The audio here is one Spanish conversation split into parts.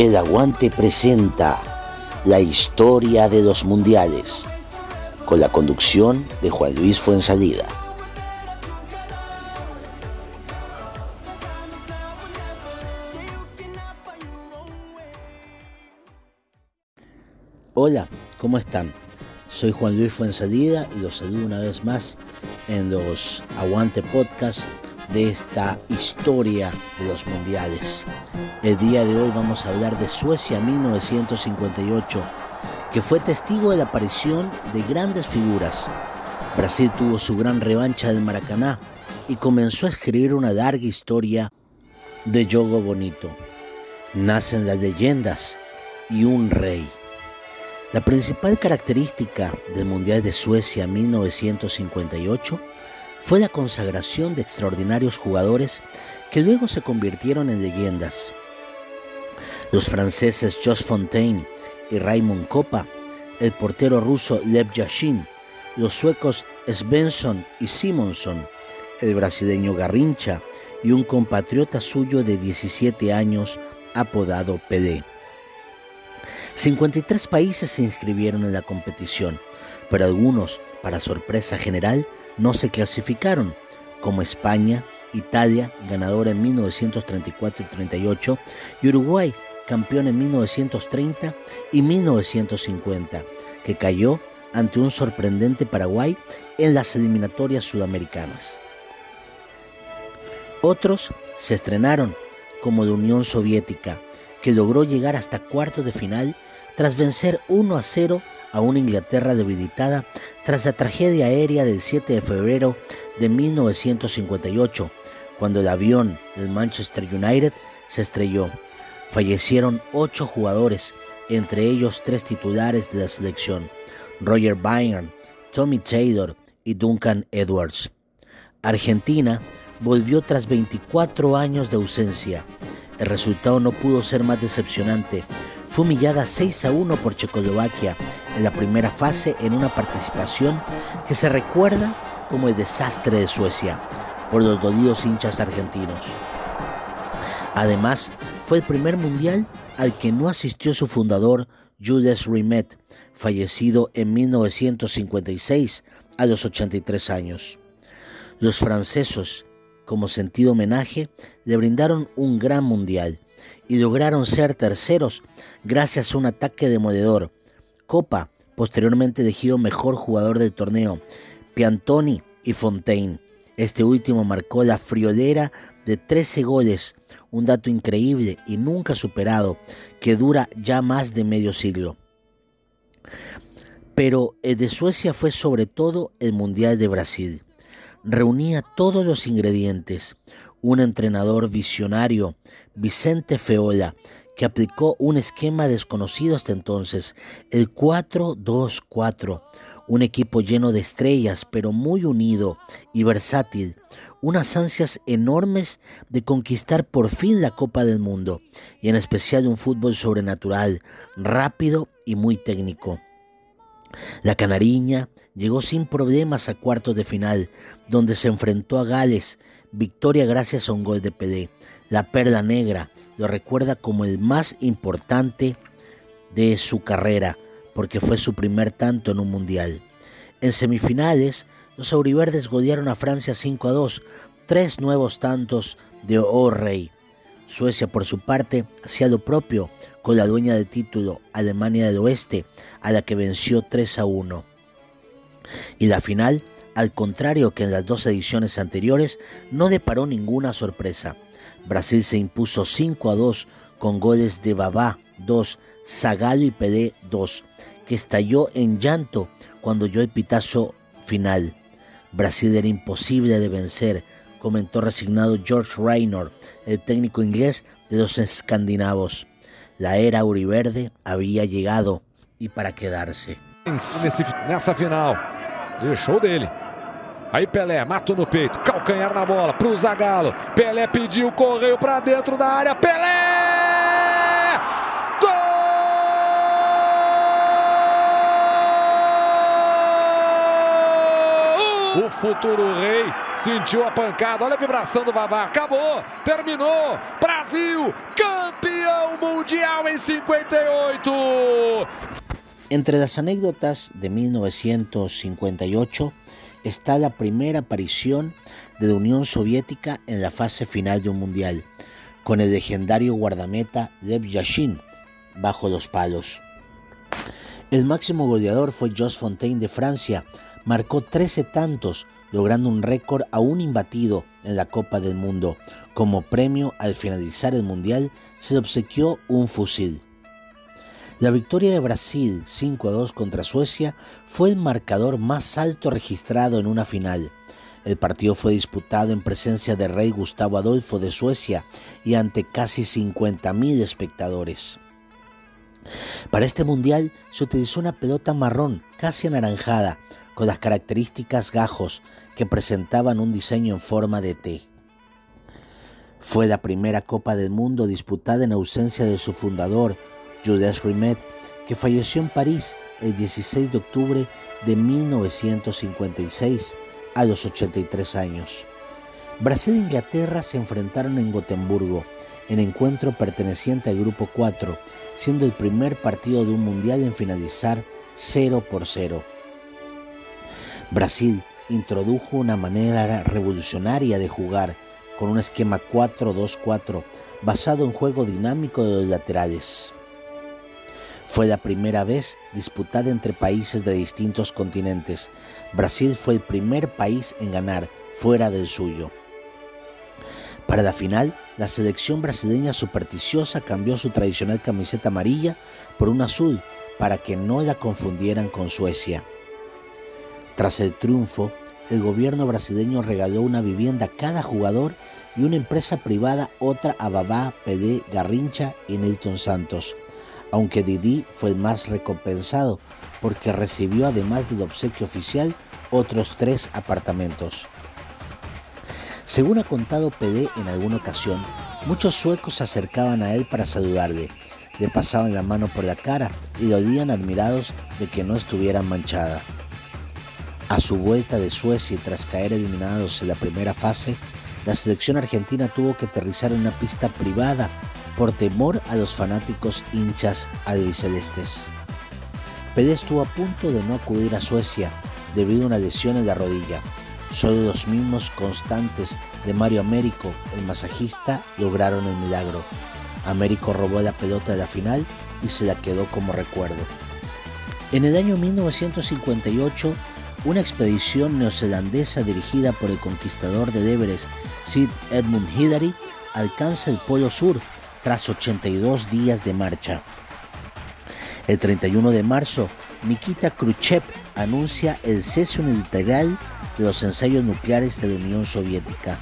El Aguante presenta la historia de los mundiales con la conducción de Juan Luis Fuensalida. Hola, ¿cómo están? Soy Juan Luis Fuensalida y los saludo una vez más en los Aguante Podcast de esta historia de los mundiales. El día de hoy vamos a hablar de Suecia 1958, que fue testigo de la aparición de grandes figuras. Brasil tuvo su gran revancha del Maracaná y comenzó a escribir una larga historia de yogo bonito. Nacen las leyendas y un rey. La principal característica del Mundial de Suecia 1958 fue la consagración de extraordinarios jugadores que luego se convirtieron en leyendas. Los franceses Jos Fontaine y Raymond Kopa, el portero ruso Lev Yashin, los suecos Svensson y Simonson, el brasileño Garrincha y un compatriota suyo de 17 años apodado PD. 53 países se inscribieron en la competición, pero algunos, para sorpresa general, no se clasificaron, como España, Italia, ganadora en 1934 y 38, y Uruguay, campeón en 1930 y 1950, que cayó ante un sorprendente Paraguay en las eliminatorias sudamericanas. Otros se estrenaron, como la Unión Soviética, que logró llegar hasta cuartos de final tras vencer 1 a 0 a una Inglaterra debilitada tras la tragedia aérea del 7 de febrero de 1958, cuando el avión del Manchester United se estrelló. Fallecieron ocho jugadores, entre ellos tres titulares de la selección, Roger Byrne, Tommy Taylor y Duncan Edwards. Argentina volvió tras 24 años de ausencia. El resultado no pudo ser más decepcionante, fue humillada 6 a 1 por Checoslovaquia en la primera fase en una participación que se recuerda como el desastre de Suecia por los dolidos hinchas argentinos. Además, fue el primer mundial al que no asistió su fundador Jules Rimet, fallecido en 1956 a los 83 años. Los franceses, como sentido homenaje, le brindaron un gran mundial y lograron ser terceros gracias a un ataque demoledor. Copa, posteriormente elegido mejor jugador del torneo, Piantoni y Fontaine. Este último marcó la friolera de 13 goles, un dato increíble y nunca superado, que dura ya más de medio siglo. Pero el de Suecia fue sobre todo el Mundial de Brasil. Reunía todos los ingredientes, un entrenador visionario, Vicente Feola, que aplicó un esquema desconocido hasta entonces, el 4-2-4, un equipo lleno de estrellas, pero muy unido y versátil, unas ansias enormes de conquistar por fin la Copa del Mundo, y en especial un fútbol sobrenatural, rápido y muy técnico. La Canariña llegó sin problemas a cuartos de final, donde se enfrentó a Gales, victoria gracias a un gol de PD. La Perla Negra lo recuerda como el más importante de su carrera, porque fue su primer tanto en un mundial. En semifinales, los auriverdes golearon a Francia 5 a 2, tres nuevos tantos de O'Reilly. Suecia, por su parte, hacía lo propio con la dueña del título, Alemania del Oeste, a la que venció 3 a 1. Y la final al contrario que en las dos ediciones anteriores, no deparó ninguna sorpresa. Brasil se impuso 5 a 2 con goles de Babá 2, Zagallo y Pedé 2, que estalló en llanto cuando oyó el pitazo final. Brasil era imposible de vencer, comentó resignado George Raynor, el técnico inglés de los escandinavos. La era auriverde había llegado y para quedarse. Nessa final, show dele. Aí Pelé, matou no peito, calcanhar na bola, pro Zagallo. Pelé pediu, correu para dentro da área. Pelé! Gol! O futuro rei sentiu a pancada. Olha a vibração do Babá. Acabou, terminou. Brasil, campeão Mundial em 58. Entre las anécdotas de 1958 está la primera aparición de la Unión Soviética en la fase final de un mundial, con el legendario guardameta Lev Yashin bajo los palos. El máximo goleador fue Jos Fontaine de Francia, marcó 13 tantos, logrando un récord aún imbatido en la Copa del Mundo. Como premio, al finalizar el Mundial, se le obsequió un fusil. La victoria de Brasil 5 a 2 contra Suecia fue el marcador más alto registrado en una final. El partido fue disputado en presencia del rey Gustavo Adolfo de Suecia y ante casi 50.000 espectadores. Para este mundial se utilizó una pelota marrón, casi anaranjada, con las características gajos que presentaban un diseño en forma de T. Fue la primera Copa del Mundo disputada en ausencia de su fundador, Jules Rimet, que falleció en París el 16 de octubre de 1956 a los 83 años. Brasil e Inglaterra se enfrentaron en Gotemburgo, en encuentro perteneciente al Grupo 4, siendo el primer partido de un mundial en finalizar 0 por 0. Brasil introdujo una manera revolucionaria de jugar con un esquema 4-2-4 basado en juego dinámico de los laterales. Fue la primera vez disputada entre países de distintos continentes. Brasil fue el primer país en ganar fuera del suyo. Para la final, la selección brasileña supersticiosa cambió su tradicional camiseta amarilla por una azul para que no la confundieran con Suecia. Tras el triunfo, el gobierno brasileño regaló una vivienda a cada jugador y una empresa privada otra a Babá, Pelé, Garrincha y Nelton Santos, aunque Didi fue más recompensado porque recibió además del obsequio oficial otros tres apartamentos. Según ha contado PD en alguna ocasión, muchos suecos se acercaban a él para saludarle, le pasaban la mano por la cara y lo olían admirados de que no estuviera manchada. A su vuelta de Suecia tras caer eliminados en la primera fase, la selección argentina tuvo que aterrizar en una pista privada por temor a los fanáticos hinchas albicelestes. Pelé estuvo a punto de no acudir a Suecia debido a una lesión en la rodilla, Solo los mismos constantes de Mario Américo, el masajista, lograron el milagro. Américo robó la pelota de la final y se la quedó como recuerdo. En el año 1958, una expedición neozelandesa dirigida por el conquistador de Everest, Sid Edmund Hillary, alcanza el Polo Sur tras 82 días de marcha. El 31 de marzo, Nikita Khrushchev anuncia el cese integral de los ensayos nucleares de la Unión Soviética.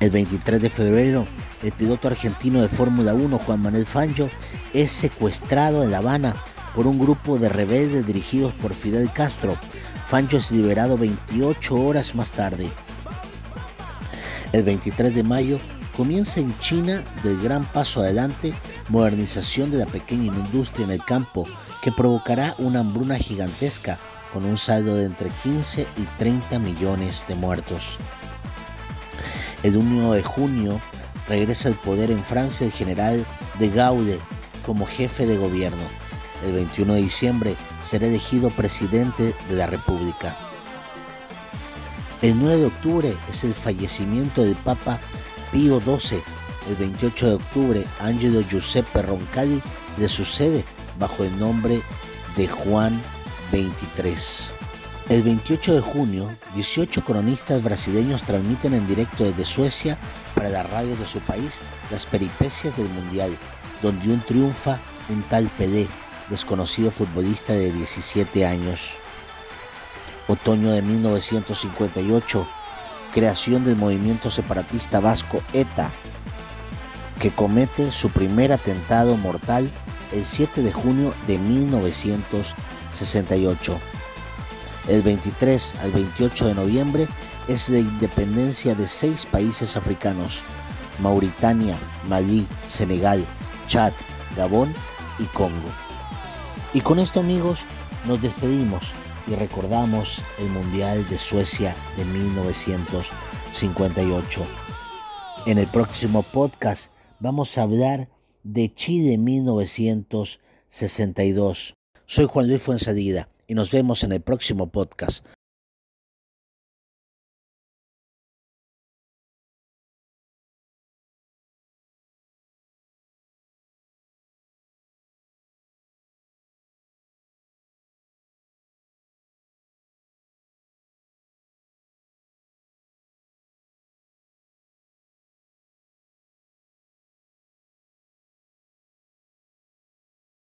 El 23 de febrero, el piloto argentino de Fórmula 1, Juan Manuel Fangio, es secuestrado en La Habana por un grupo de rebeldes dirigidos por Fidel Castro. Fangio es liberado 28 horas más tarde. El 23 de mayo comienza en China del gran paso adelante modernización de la pequeña industria en el campo que provocará una hambruna gigantesca con un saldo de entre 15 y 30 millones de muertos. El 1 de junio regresa al poder en Francia el general de Gaulle como jefe de gobierno. El 21 de diciembre será elegido presidente de la República. El 9 de octubre es el fallecimiento del Papa Pío XII. El 28 de octubre, Angelo Giuseppe Roncalli le sucede bajo el nombre de Juan 23. El 28 de junio, 18 cronistas brasileños transmiten en directo desde Suecia para la radio de su país las peripecias del Mundial, donde un triunfa un tal Pelé, desconocido futbolista de 17 años. Otoño de 1958, creación del movimiento separatista vasco ETA, que comete su primer atentado mortal el 7 de junio de 1958. 68. El 23 al 28 de noviembre es la independencia de seis países africanos, Mauritania, Malí, Senegal, Chad, Gabón y Congo. Y con esto amigos nos despedimos y recordamos el Mundial de Suecia de 1958. En el próximo podcast vamos a hablar de Chile 1962. Soy Juan Luis Fuenzadida y nos vemos en el próximo podcast.